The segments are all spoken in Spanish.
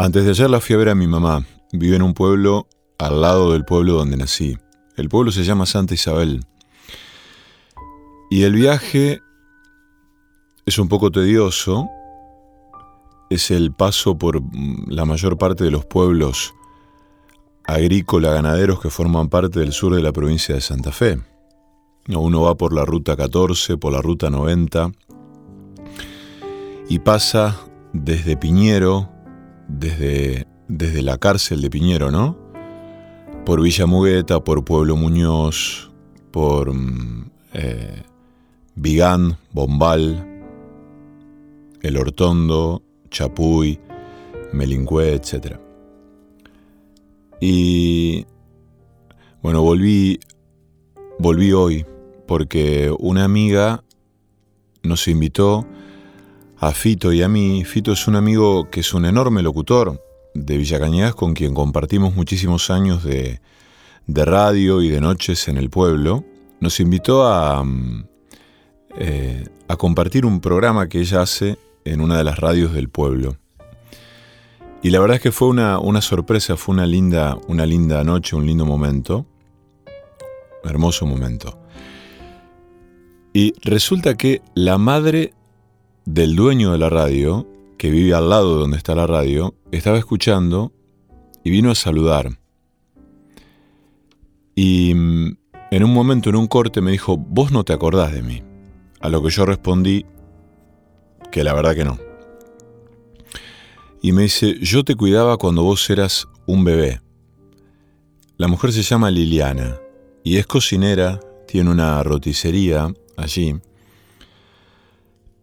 Antes de ayer la fui a ver a mi mamá. Vive en un pueblo al lado del pueblo donde nací. El pueblo se llama Santa Isabel. Y el viaje es un poco tedioso. Es el paso por mm, la mayor parte de los pueblos agrícola ganaderos que forman parte del sur de la provincia de Santa Fe. Uno va por la ruta 14, por la ruta 90 y pasa desde Piñero, desde, desde la cárcel de Piñero, ¿no? Por Villa Mugueta, por Pueblo Muñoz, por mm, eh, Vigán, Bombal, El Hortondo, Chapuy, Melincué, etc. Y bueno, volví, volví hoy porque una amiga nos invitó a Fito y a mí. Fito es un amigo que es un enorme locutor de Villacañas con quien compartimos muchísimos años de, radio y de noches en el pueblo. Nos invitó a, mm, eh, a compartir un programa que ella hace en una de las radios del pueblo. Y la verdad es que fue una, una sorpresa, fue una linda, una linda noche, un lindo momento, hermoso momento. Y resulta que la madre del dueño de la radio, que vive al lado de donde está la radio, estaba escuchando y vino a saludar. Y mm, en un momento, en un corte, me dijo, vos no te acordás de mí. A lo que yo respondí que la verdad que no y me dice, yo te cuidaba cuando vos eras un bebé. La mujer se llama Liliana y es cocinera, tiene una roticería allí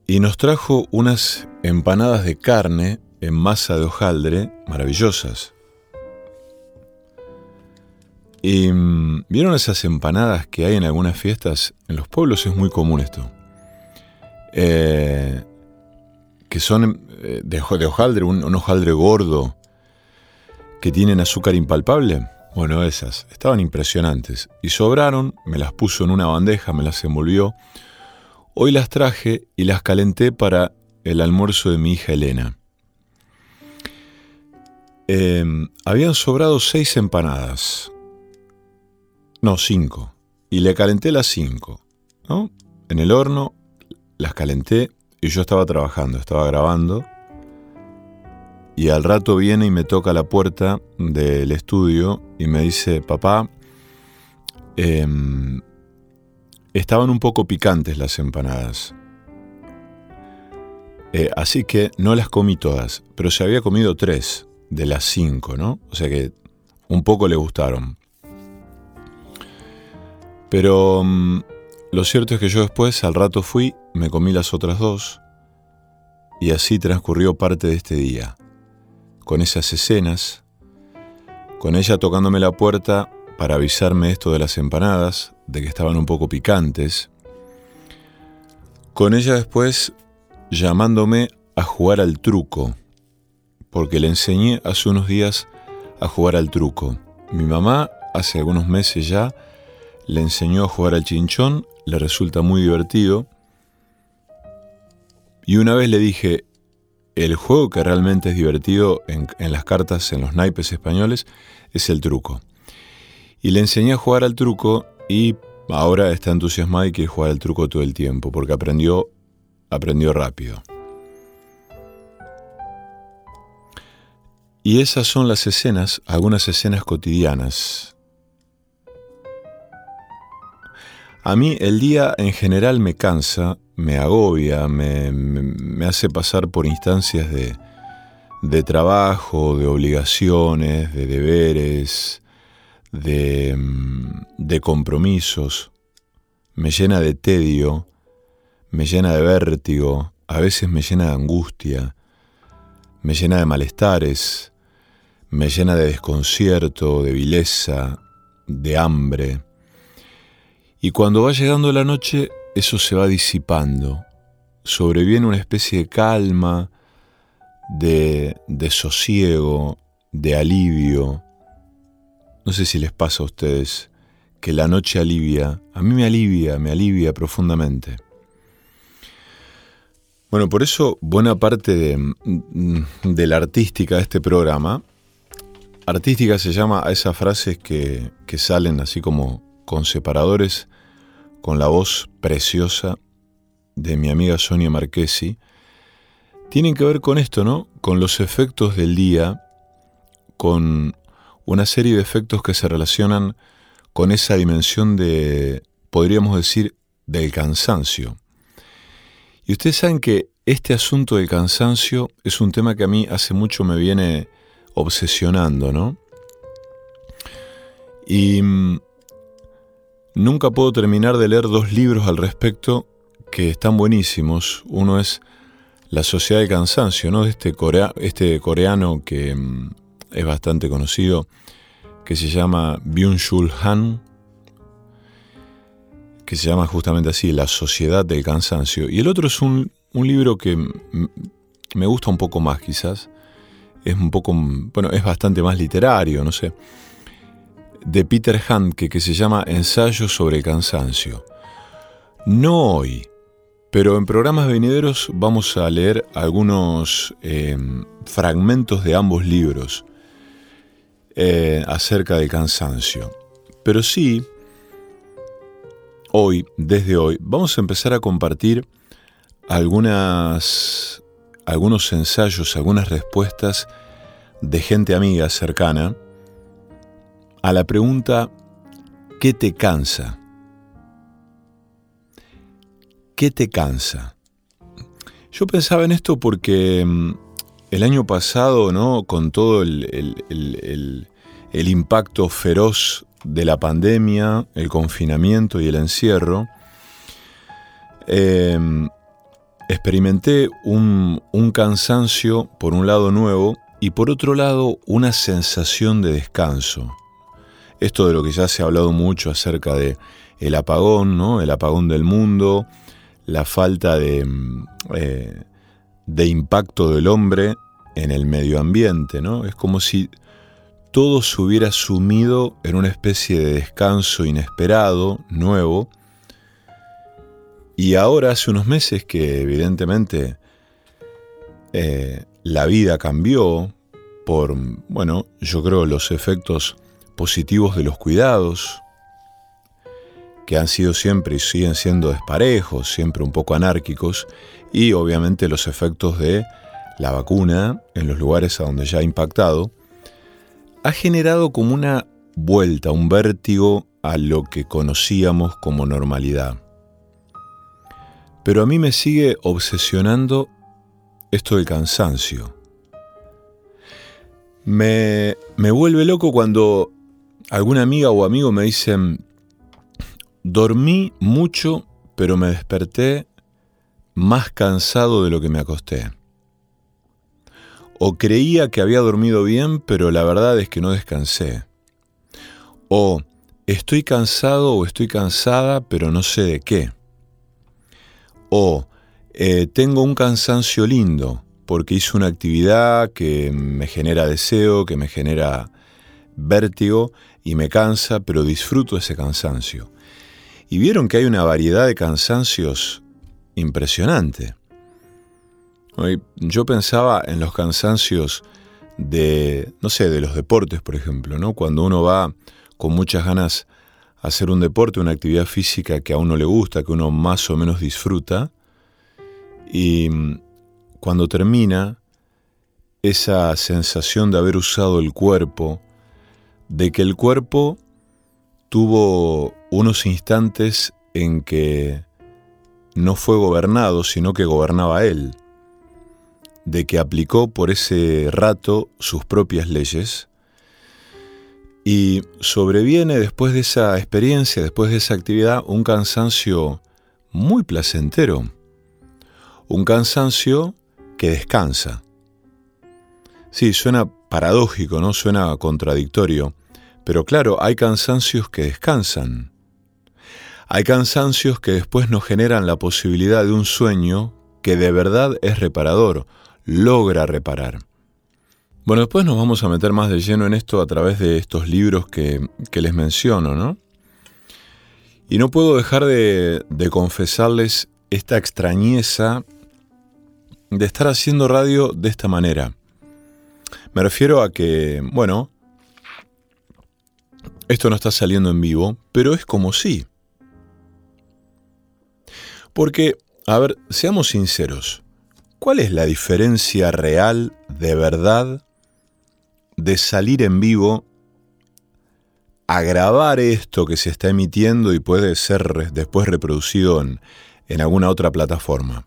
y nos trajo unas empanadas de carne en masa de hojaldre maravillosas. Y mm, vieron esas empanadas que hay en algunas fiestas, en los pueblos es muy común esto, eh, que son eh, de, hojaldre, un, hojaldre gordo, que tienen azúcar impalpable. Bueno, esas estaban impresionantes y sobraron, me las puso en una bandeja, me las envolvió. Hoy las traje y las calenté para el almuerzo de mi hija Elena. Em, habían sobrado seis empanadas. No, cinco. Y le calenté las cinco. ¿no? En el horno las calenté y yo estaba trabajando, estaba grabando. Y al rato viene y me toca la puerta del estudio y me dice, papá, em, estaban un poco picantes las empanadas. Eh, así que no las comí todas, pero se había comido tres de las cinco, ¿no? O sea que un poco le gustaron. Pero mm, lo cierto es que yo después, al rato fui, me comí las otras dos, y así transcurrió parte de este día, con esas escenas, con ella tocándome la puerta para avisarme esto de las empanadas, de que estaban un poco picantes, con ella después llamándome a jugar al truco, porque le enseñé hace unos días a jugar al truco. Mi mamá hace algunos meses ya le enseñó a jugar al chinchón le resulta muy divertido. Y una vez le dije, el juego que realmente es divertido en, las cartas, en los naipes españoles, es el truco. Y le enseñé a jugar al truco y ahora está entusiasmado y quiere jugar al truco todo el tiempo, porque aprendió, aprendió rápido. Y esas son las escenas, algunas escenas cotidianas A mí el día en general me cansa, me agobia, me, hace pasar por instancias de, de, trabajo, de obligaciones, de deberes, de, de compromisos. Me llena de tedio, me llena de vértigo, a veces me llena de angustia, me llena de malestares, me llena de desconcierto, de vileza, de hambre y cuando va llegando la noche, eso se va disipando. Sobreviene una especie de calma, de, de sosiego, de alivio. No sé si les pasa a ustedes que la noche alivia. A mí me alivia, me alivia profundamente. Bueno, por eso buena parte de, de la artística de este programa, artística se llama a esas frases que, que salen así como con separadores, con la voz preciosa de mi amiga Sonia Marchesi, tienen que ver con esto, ¿no? Con los efectos del día, con una serie de efectos que se relacionan con esa dimensión de, podríamos decir, del cansancio. Y ustedes saben que este asunto del cansancio es un tema que a mí hace mucho me viene obsesionando, ¿no? Y mm, nunca puedo terminar de leer dos libros al respecto que están buenísimos. Uno es La Sociedad del Cansancio, ¿no? De este, este coreano que mm, es bastante conocido, que se llama Byung-Chul Han, que se llama justamente así, La Sociedad del Cansancio. Y el otro es un, libro que me gusta un poco más quizás. Es un poco, bueno, es bastante más literario, no sé. De Peter Handke, que se llama Ensayo sobre el cansancio. No hoy, pero en programas venideros vamos a leer algunos eh, fragmentos de ambos libros eh, acerca del cansancio. Pero sí, hoy, desde hoy, vamos a empezar a compartir algunas, algunos ensayos, algunas respuestas de gente amiga cercana a la pregunta ¿qué te cansa? ¿Qué te cansa? Yo pensaba en esto porque mm, el año pasado, ¿no? Con todo el, impacto feroz de la pandemia, el confinamiento y el encierro, em, experimenté un, cansancio, por un lado nuevo, y por otro lado una sensación de descanso. Esto de lo que ya se ha hablado mucho acerca de el apagón, ¿no? El apagón del mundo, la falta de, em, eh, de impacto del hombre en el medio ambiente, ¿no? Es como si todo se hubiera sumido en una especie de descanso inesperado, nuevo, y ahora hace unos meses que evidentemente eh, la vida cambió por, bueno, yo creo los efectos positivos de los cuidados, que han sido siempre y siguen siendo desparejos, siempre un poco anárquicos, y obviamente los efectos de la vacuna en los lugares a donde ya ha impactado, ha generado como una vuelta, un vértigo a lo que conocíamos como normalidad. Pero a mí me sigue obsesionando esto del cansancio. Me, me vuelve loco cuando alguna amiga o amigo me dicen, dormí mucho, pero me desperté más cansado de lo que me acosté o creía que había dormido bien, pero la verdad es que no descansé. O estoy cansado o estoy cansada, pero no sé de qué. O eh, tengo un cansancio lindo porque hice una actividad que me genera deseo, que me genera vértigo y me cansa, pero disfruto ese cansancio. Y vieron que hay una variedad de cansancios impresionante. Yo pensaba en los cansancios de, no sé, de los deportes, por ejemplo, ¿no? Cuando uno va con muchas ganas a hacer un deporte, una actividad física que a uno le gusta, que uno más o menos disfruta, y mm, cuando termina, esa sensación de haber usado el cuerpo, de que el cuerpo tuvo unos instantes en que no fue gobernado, sino que gobernaba él de que aplicó por ese rato sus propias leyes y sobreviene después de esa experiencia, después de esa actividad, un cansancio muy placentero, un cansancio que descansa. Sí, suena paradójico, ¿no? Suena contradictorio, pero claro, hay cansancios que descansan. Hay cansancios que después nos generan la posibilidad de un sueño que de verdad es reparador, logra reparar. Bueno, después nos vamos a meter más de lleno en esto a través de estos libros que, les menciono, ¿no? Y no puedo dejar de, de confesarles esta extrañeza de estar haciendo radio de esta manera. Me refiero a que, bueno, esto no está saliendo en vivo, pero es como si. Porque, a ver, seamos sinceros, ¿cuál es la diferencia real, de verdad, de salir en vivo a grabar esto que se está emitiendo y puede ser después reproducido en, en alguna otra plataforma?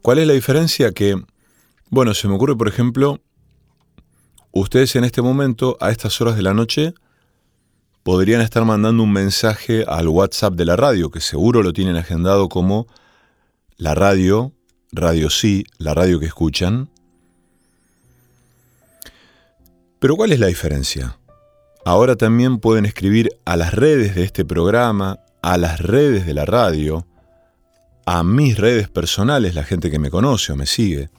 ¿Cuál es la diferencia? Que, bueno, se me ocurre, por ejemplo, ustedes en este momento, a estas horas de la noche, podrían estar mandando un mensaje al WhatsApp de la radio, que seguro lo tienen agendado como la radio, Radio Sí, la radio que escuchan. Pero ¿cuál es la diferencia? Ahora también pueden escribir a las redes de este programa, a las redes de la radio, a mis redes personales, la gente que me conoce o me sigue.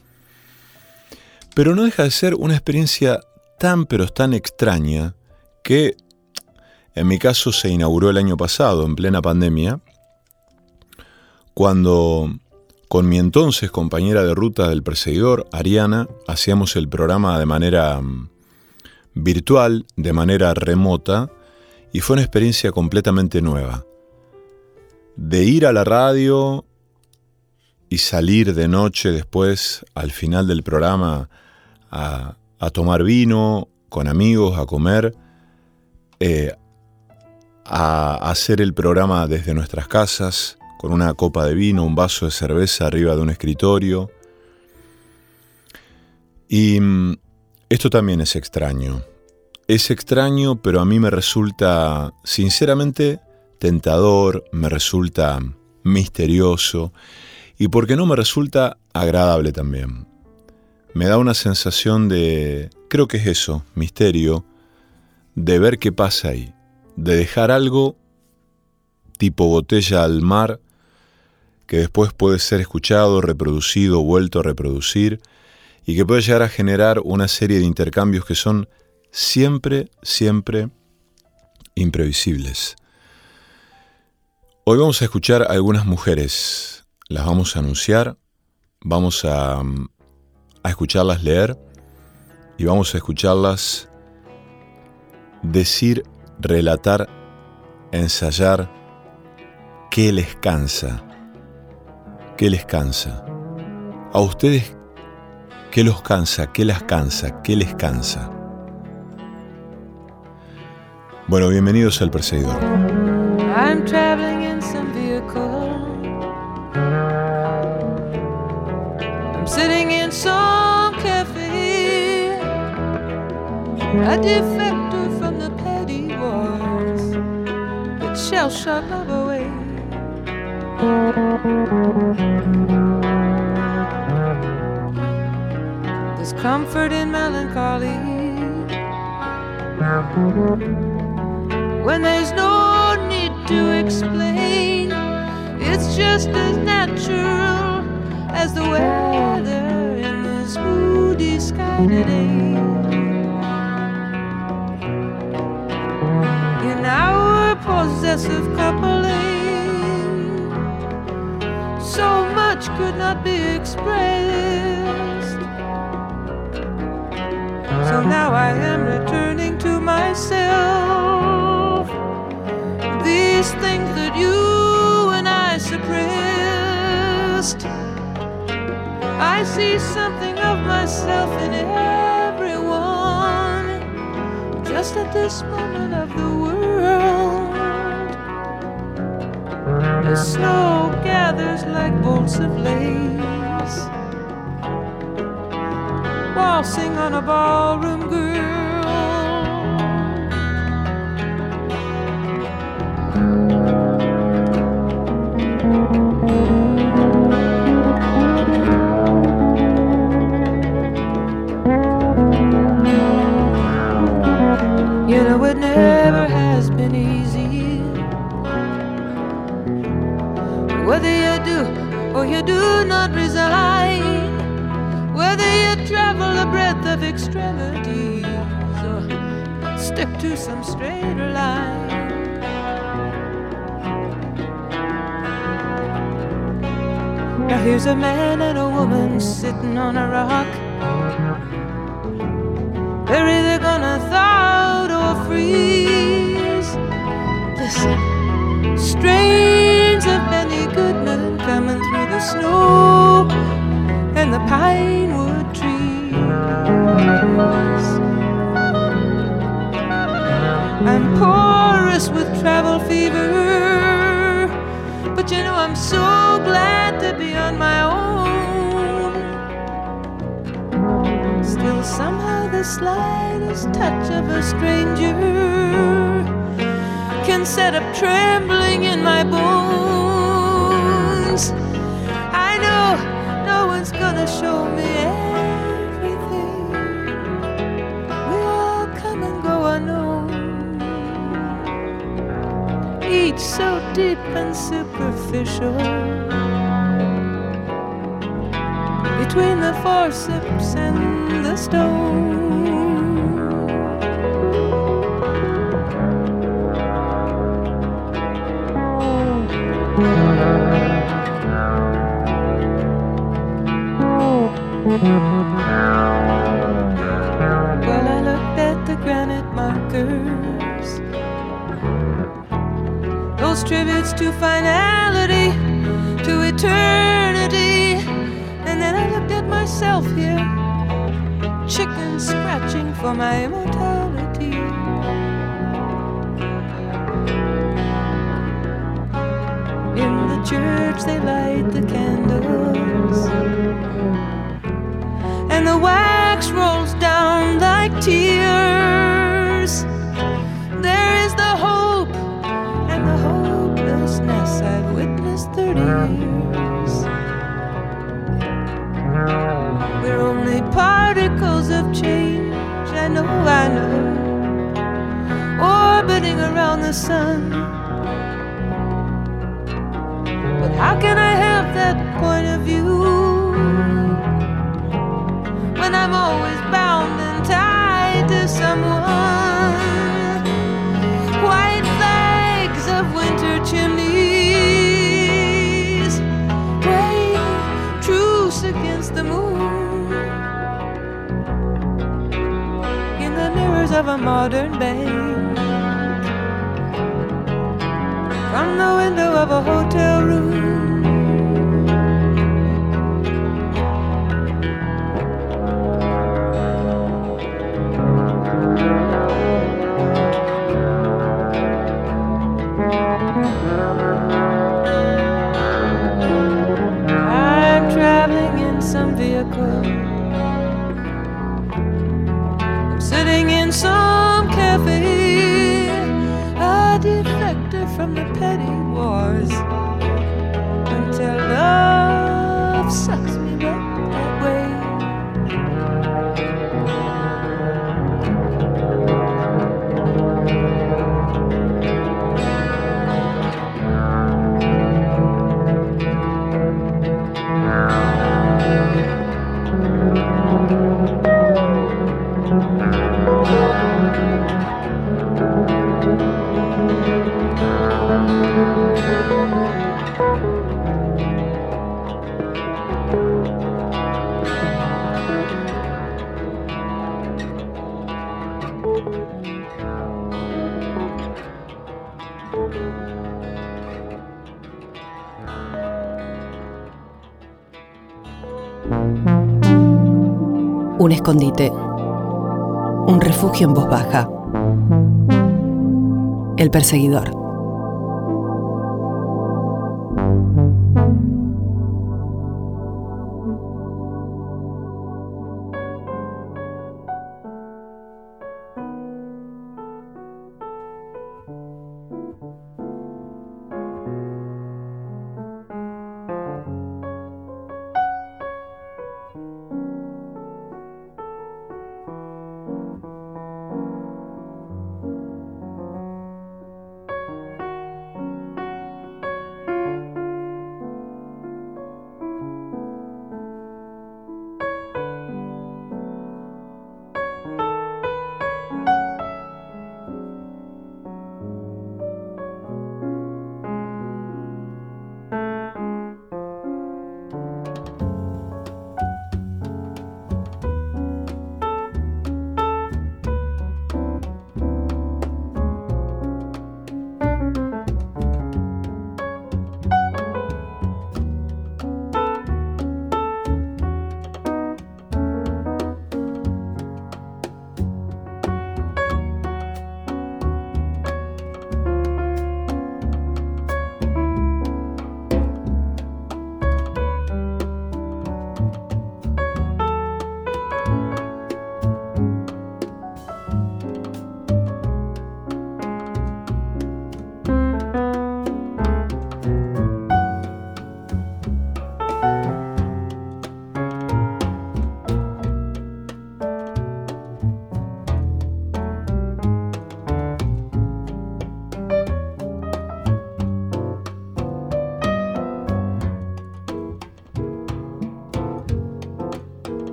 Pero no deja de ser una experiencia tan pero tan extraña que en mi caso se inauguró el año pasado, en plena pandemia, cuando con mi entonces compañera de ruta del perseguidor, Ariana, hacíamos el programa de manera mm, virtual, de manera remota, y fue una experiencia completamente nueva. De ir a la radio y salir de noche después, al final del programa, a, tomar vino con amigos, a comer, eh, a hacer el programa desde nuestras casas, con una copa de vino, un vaso de cerveza arriba de un escritorio. Y mm, esto también es extraño. Es extraño, pero a mí me resulta, sinceramente, tentador, me resulta misterioso y porque no me resulta agradable también. Me da una sensación de, creo que es eso, misterio, de ver qué pasa ahí, de dejar algo tipo botella al mar, que después puede ser escuchado, reproducido, vuelto a reproducir, y que puede llegar a generar una serie de intercambios que son siempre, siempre imprevisibles. Hoy vamos a escuchar a algunas mujeres las vamos a anunciar, vamos a, a escucharlas leer y vamos a escucharlas decir, relatar, ensayar qué les cansa, qué les cansa. A ustedes, ¿qué los cansa? ¿Qué las cansa? ¿Qué les cansa? Bueno, bienvenidos al Perseguidor. I'm traveling in some sitting in some cafe, a shall shut love away. There's comfort in melancholy when there's no need to explain. It's just as natural as the weather in this moody sky today. Possessive coupling, so much could not be expressed. So now I am returning to myself. These things that you and I suppressed. I see something of myself in everyone, just at this moment of the world. The snow gathers like bolts of lace, waltzing on a ballroom of extremities or stick to some straighter line. Now here's a man and a woman sitting on a rock. They're either gonna thaw or freeze. Listen, strains of Benny Goodman coming through the snow and the pine. I'm porous with travel fever, but you know I'm so glad to be on my own. Still, somehow, the slightest touch of a stranger can set up trembling in my bones. I know no one's gonna show me each so deep and superficial. Between the forceps and the stone. Tributes to finality, to eternity, and then I looked at myself here, chicken scratching for my immortality. In the church, they light the candles and the wax rolls I've 30 years. We're only particles of change, I know, I know, orbiting around the sun. But how can I have that point of view? when I'm always bound and tied to someone. Of a modern bank, from the window of a hotel room. Un refugio en voz baja. El perseguidor.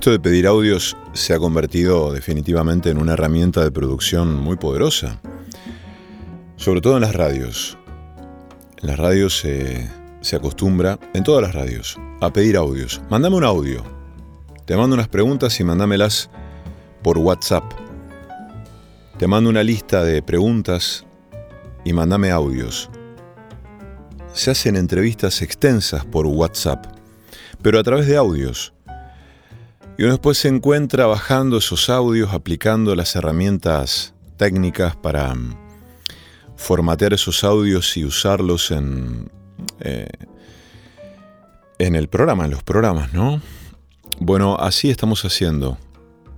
Esto de pedir audios se ha convertido definitivamente en una herramienta de producción muy poderosa, sobre todo en las radios. En las radios se, se acostumbra, en todas las radios, a pedir audios. Mándame un audio. Te mando unas preguntas y mandámelas por WhatsApp. Te mando una lista de preguntas y mándame audios. Se hacen entrevistas extensas por WhatsApp, pero a través de audios. Y uno después se encuentra bajando esos audios, aplicando las herramientas técnicas para mm, formatear esos audios y usarlos en, eh, en el programa, en los programas, ¿no? Bueno, así estamos haciendo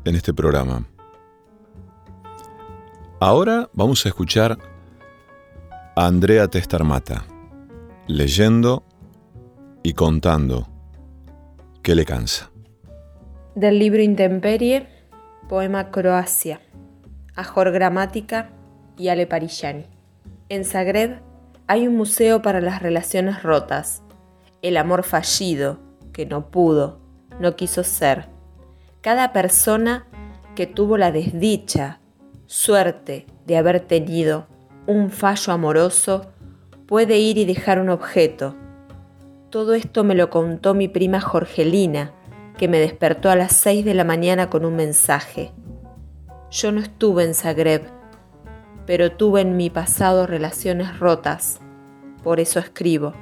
en este programa. Ahora vamos a escuchar a Andrea Testarmata, leyendo y contando qué le cansa. Del libro Intemperie, poema Croacia, Ajor Gramática y Ale Parillani. En Zagreb hay un museo para las relaciones rotas, el amor fallido, que no pudo, no quiso ser. Cada persona que tuvo la desdicha, suerte de haber tenido un fallo amoroso puede ir y dejar un objeto. Todo esto me lo contó mi prima Jorgelina, que me despertó a las 6 de la mañana con un mensaje. Yo no estuve en Zagreb, pero tuve en mi pasado relaciones rotas. Por eso escribo.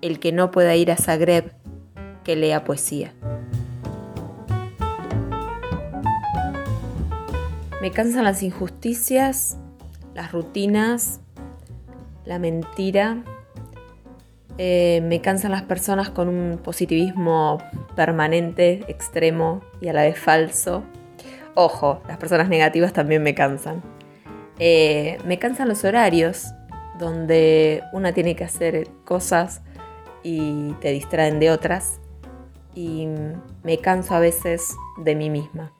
El que no pueda ir a Zagreb, que lea poesía. Me cansan las injusticias, las rutinas, la mentira, eh, me cansan las personas con un positivismo permanente, extremo y a la vez falso. Ojo, las personas negativas también me cansan. Eh, me cansan los horarios, donde una tiene que hacer cosas y te distraen de otras. Y me canso a veces de mí misma.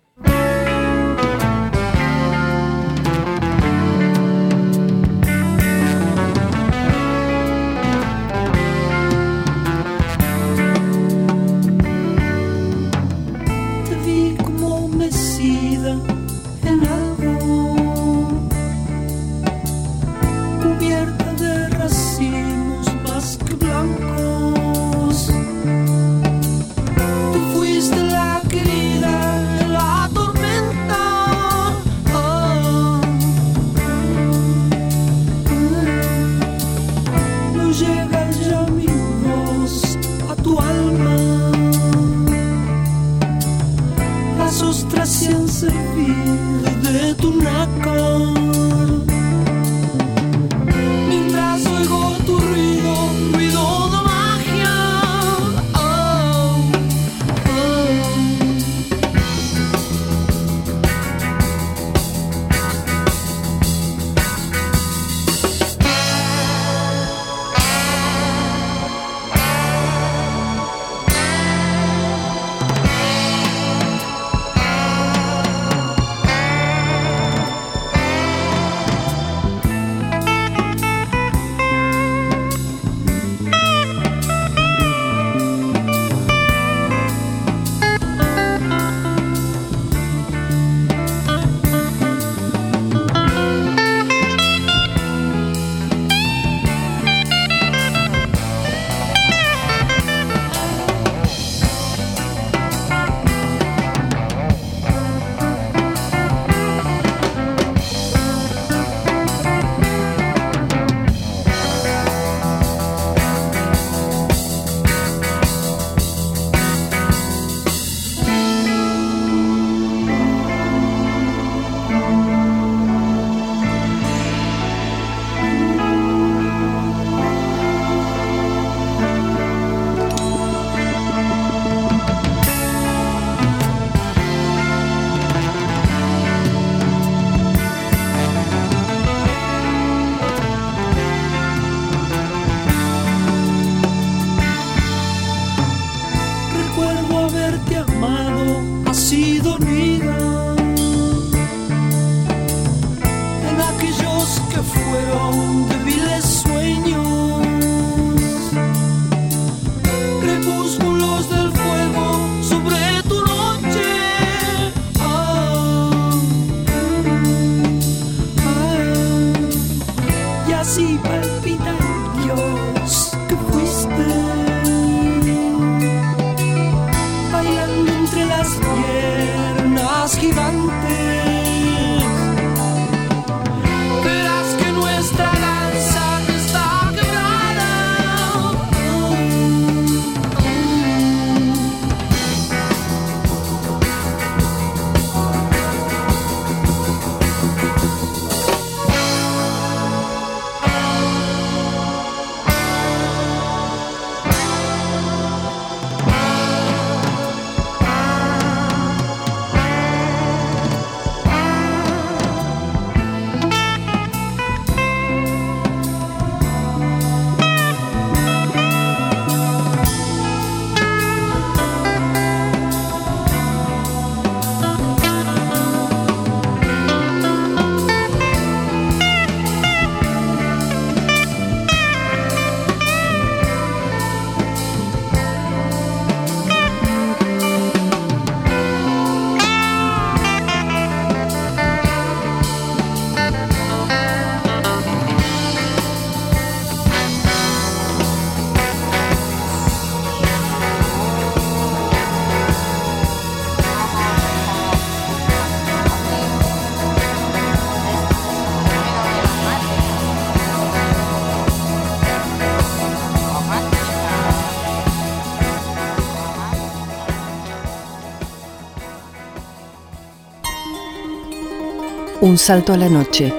Un salto a la noche.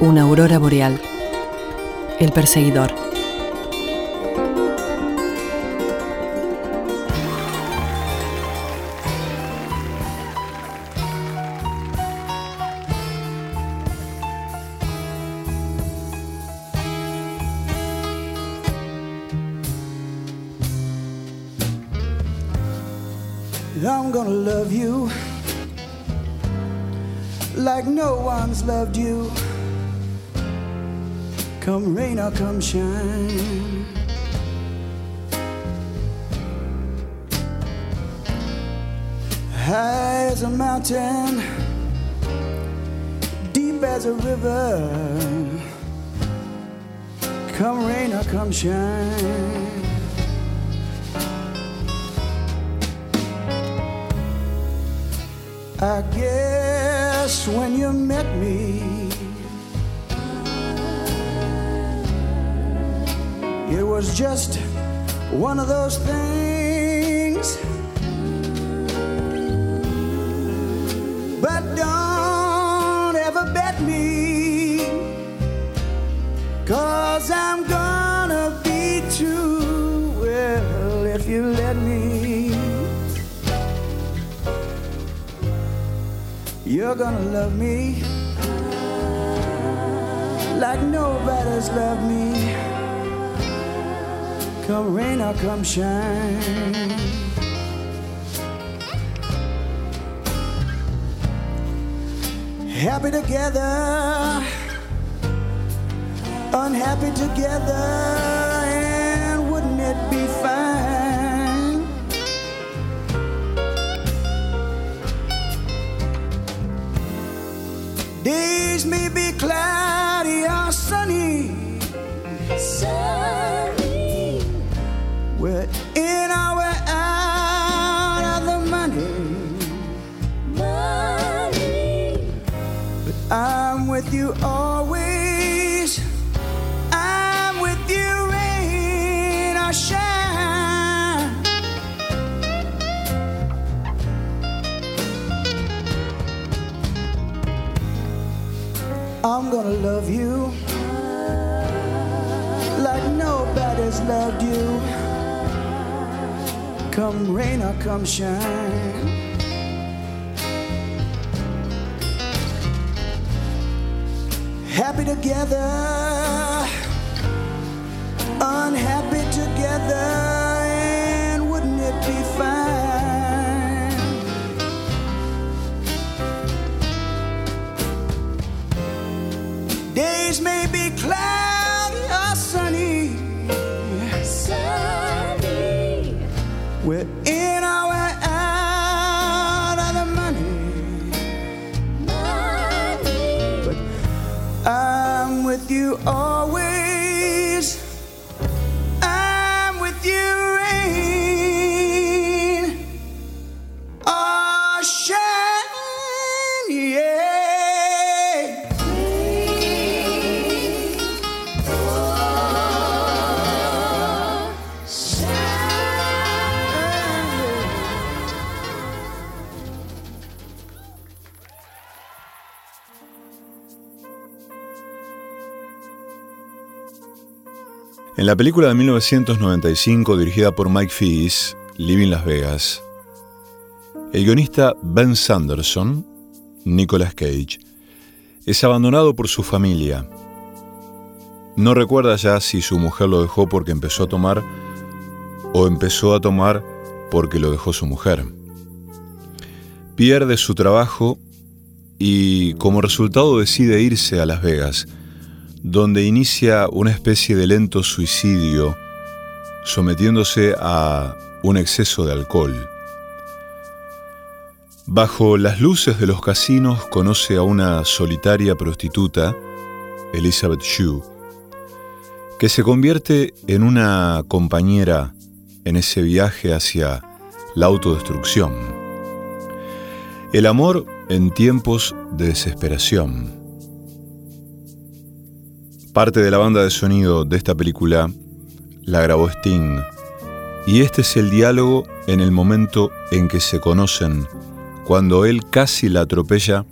Una aurora boreal. El perseguidor. You're gonna love me like nobody's loved me. Come rain or come shine. Happy together, unhappy together, and wouldn't it be fine? Days may be cloudy or sunny. Sunny. We're in or we're out of the money. Money. But I'm with you always. I'm gonna love you like nobody's loved you. Come rain or come shine. Happy together, unhappy together, En la película de 1995 dirigida por Mike Figgis, Living Las Vegas, el guionista Ben Sanderson, Nicolas Cage, es abandonado por su familia. No recuerda ya si su mujer lo dejó porque empezó a tomar o empezó a tomar porque lo dejó su mujer. Pierde su trabajo y como resultado decide irse a Las Vegas, donde inicia una especie de lento suicidio, sometiéndose a un exceso de alcohol. Bajo las luces de los casinos conoce a una solitaria prostituta, Elizabeth Shue, que se convierte en una compañera en ese viaje hacia la autodestrucción. El amor en tiempos de desesperación. Parte de la banda de sonido de esta película la grabó Sting, y este es el diálogo en el momento en que se conocen, cuando él casi la atropella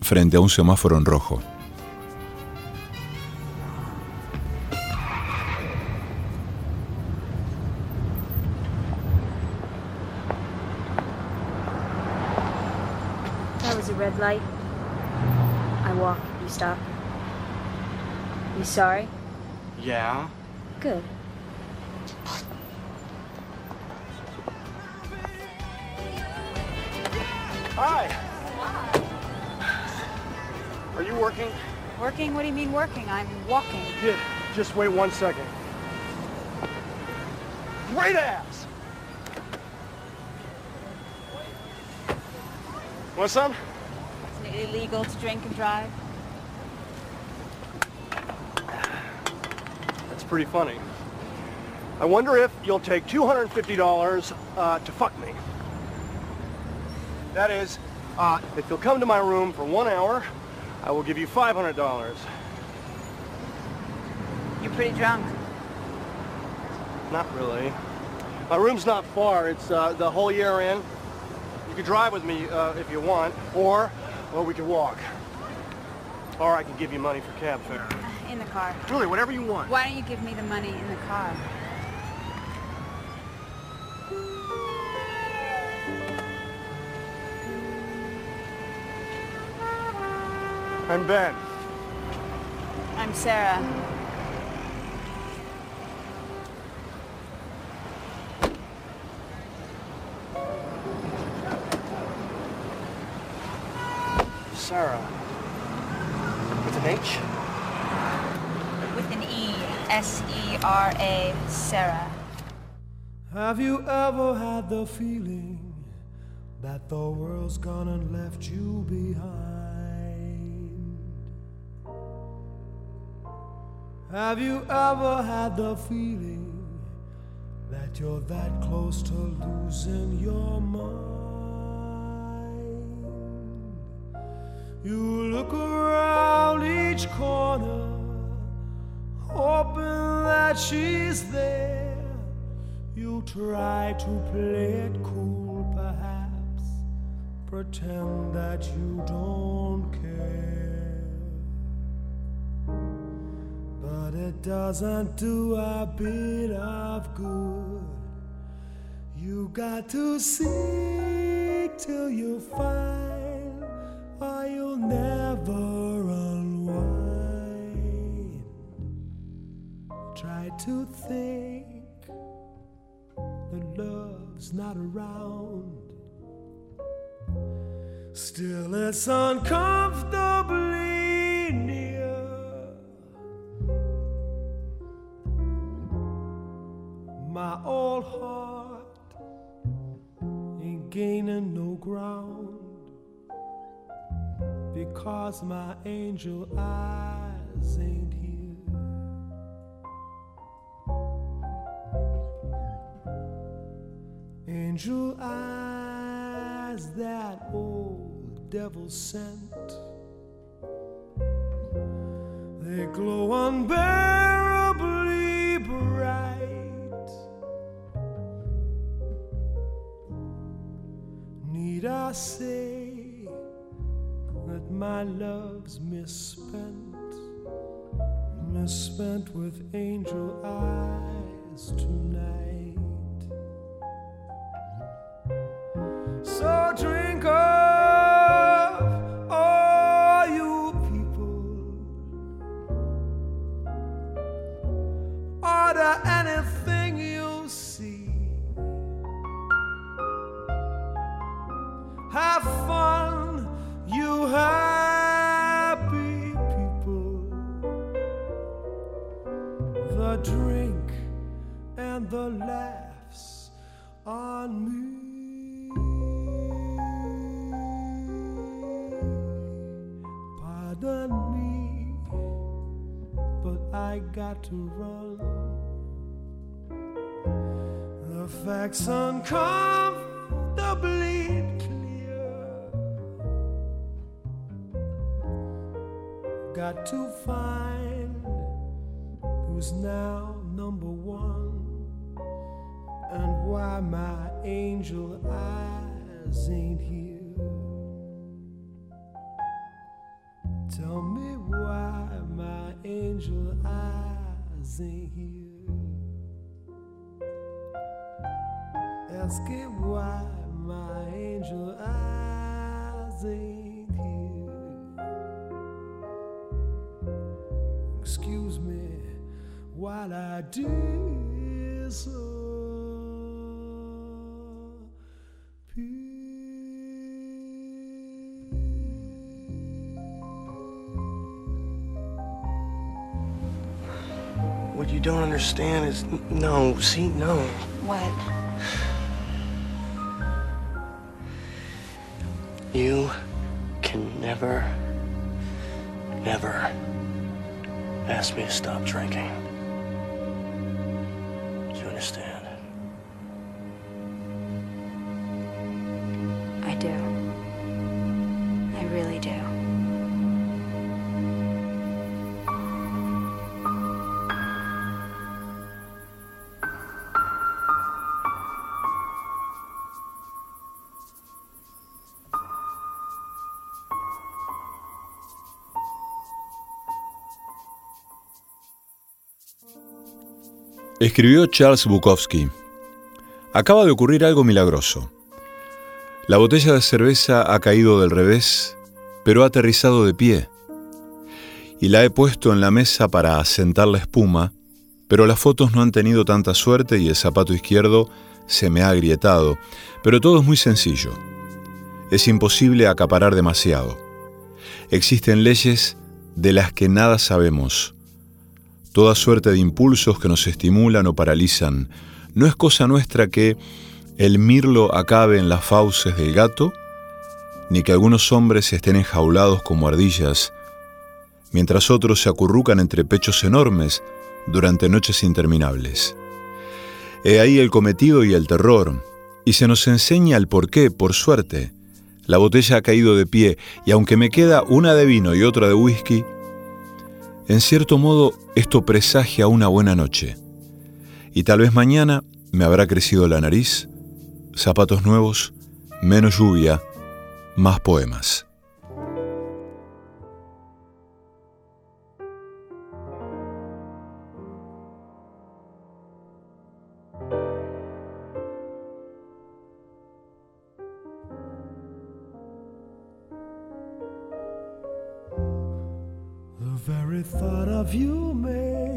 frente a un semáforo en rojo. Sorry? Yeah. Good. Hi. Are you working? Working? What do you mean working? I'm walking. Yeah, just wait one second. Great ass! Want some? Isn't it illegal to drink and drive? That's pretty funny. I wonder if you'll take $250 uh, to fuck me. That is, uh, if you'll come to my room for one hour, I will give you $500. You're pretty drunk. Not really. My room's not far. It's uh, the whole year in. You could drive with me uh, if you want, or, or we could walk. Or I could give you money for cab fare. In the car. Julie, whatever you want. Why don't you give me the money in the car? I'm Ben. I'm Sarah. Sarah. S-E-R-A. Sarah. Have you ever had the feeling that the world's gone and left you behind? Have you ever had the feeling that you're that close to losing your mind? You look around each corner, hoping that she's there. You try to play it cool, perhaps, pretend that you don't care. But it doesn't do a bit of good. You got to seek till you find, or you'll never Try to think that love's not around. Still, it's uncomfortably near. My old heart ain't gaining no ground because my angel eyes ain't Angel eyes that old devil sent. They glow unbearably bright. Need I say that my love's misspent, misspent with angel eyes tonight? Facts uncomfortably clear. Got to find who's now number one and why my angel eyes ain't here. Tell me why my angel eyes ain't here. Ask it why my angel eyes ain't here. Excuse me while I oh, What you don't understand is no, see, no. What? You can never, never ask me to stop drinking. Escribió Charles Bukowski. Acaba de ocurrir algo milagroso. La botella de cerveza ha caído del revés, pero ha aterrizado de pie. Y la he puesto en la mesa para asentar la espuma, pero las fotos no han tenido tanta suerte y el zapato izquierdo se me ha agrietado. Pero todo es muy sencillo. Es imposible acaparar demasiado. Existen leyes de las que nada sabemos toda suerte de impulsos que nos estimulan o paralizan. No es cosa nuestra que el mirlo acabe en las fauces del gato, ni que algunos hombres estén enjaulados como ardillas, mientras otros se acurrucan entre pechos enormes durante noches interminables. He ahí el cometido y el terror, y se nos enseña el por qué, por suerte. La botella ha caído de pie, y aunque me queda una de vino y otra de whisky, en cierto modo, esto presagia una buena noche. Y tal vez mañana me habrá crecido la nariz, zapatos nuevos, menos lluvia, más poemas.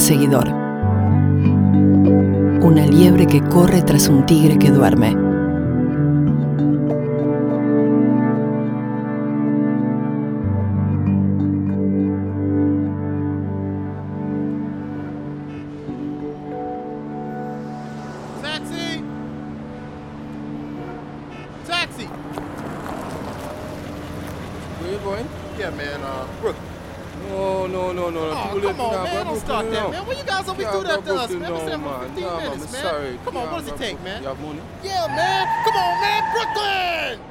perseguidor. Una liebre que corre tras un tigre que duerme. Taxi! Taxi! Where you going? Yeah, man, uh, Brooklyn. No, no, no, no. Oh, Too come on, now, man. Don't start that, now. man. When you guys always Yeah, do that to us, man? Now, saying for 15 Nah, man, minutes, I'm man. sorry. Come on, what does it take, man? You have money? Yeah, man. Come on, man. Brooklyn!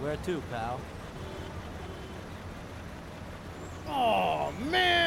Where to, pal? Oh, man!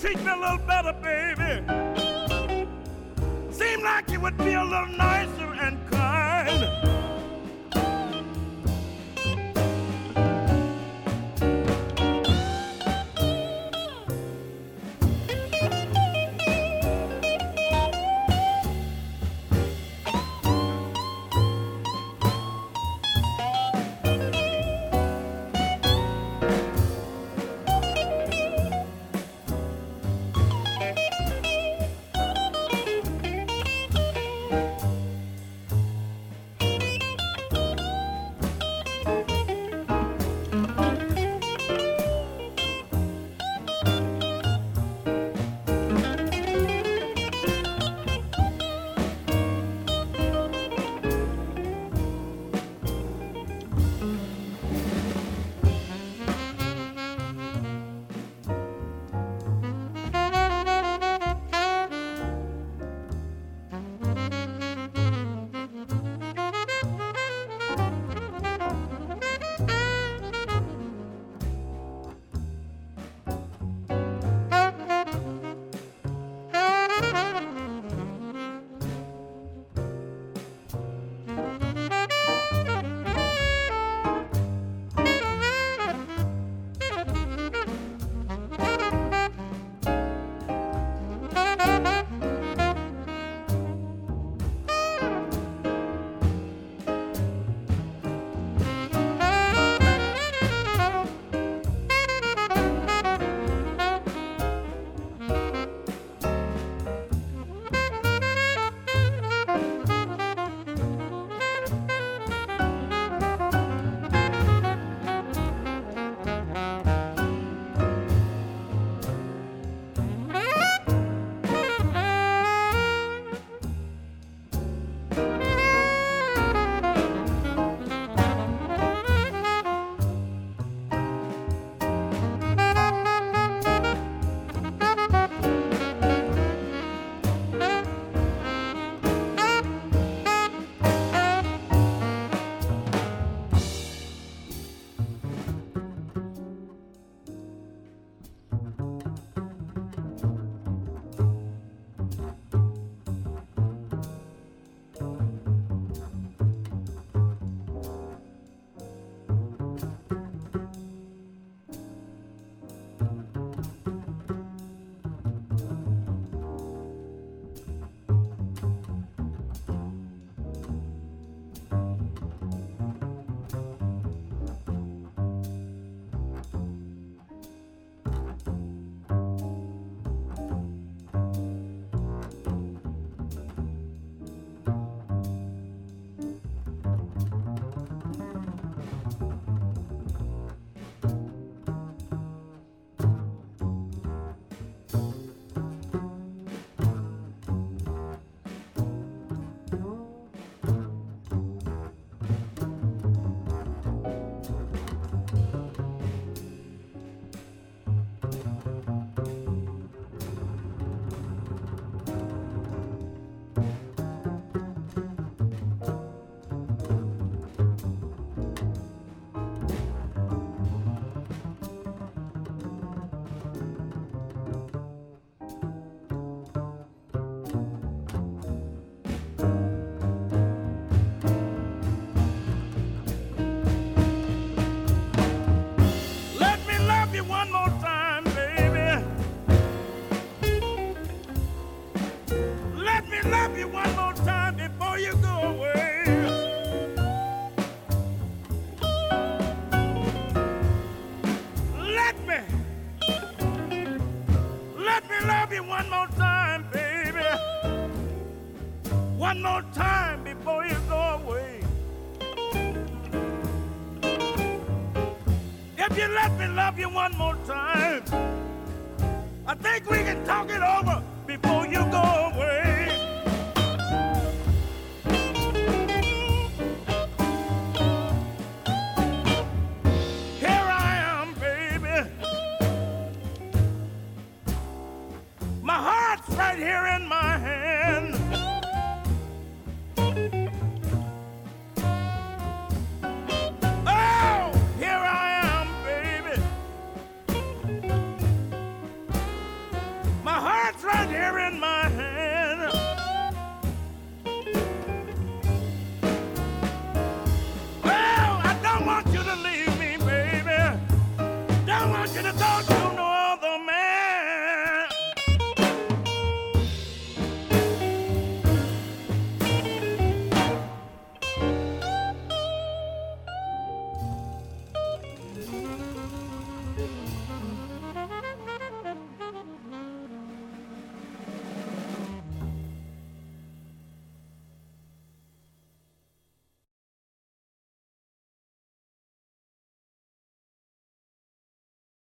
treat me a little better, baby. Seem like you would be a little nice.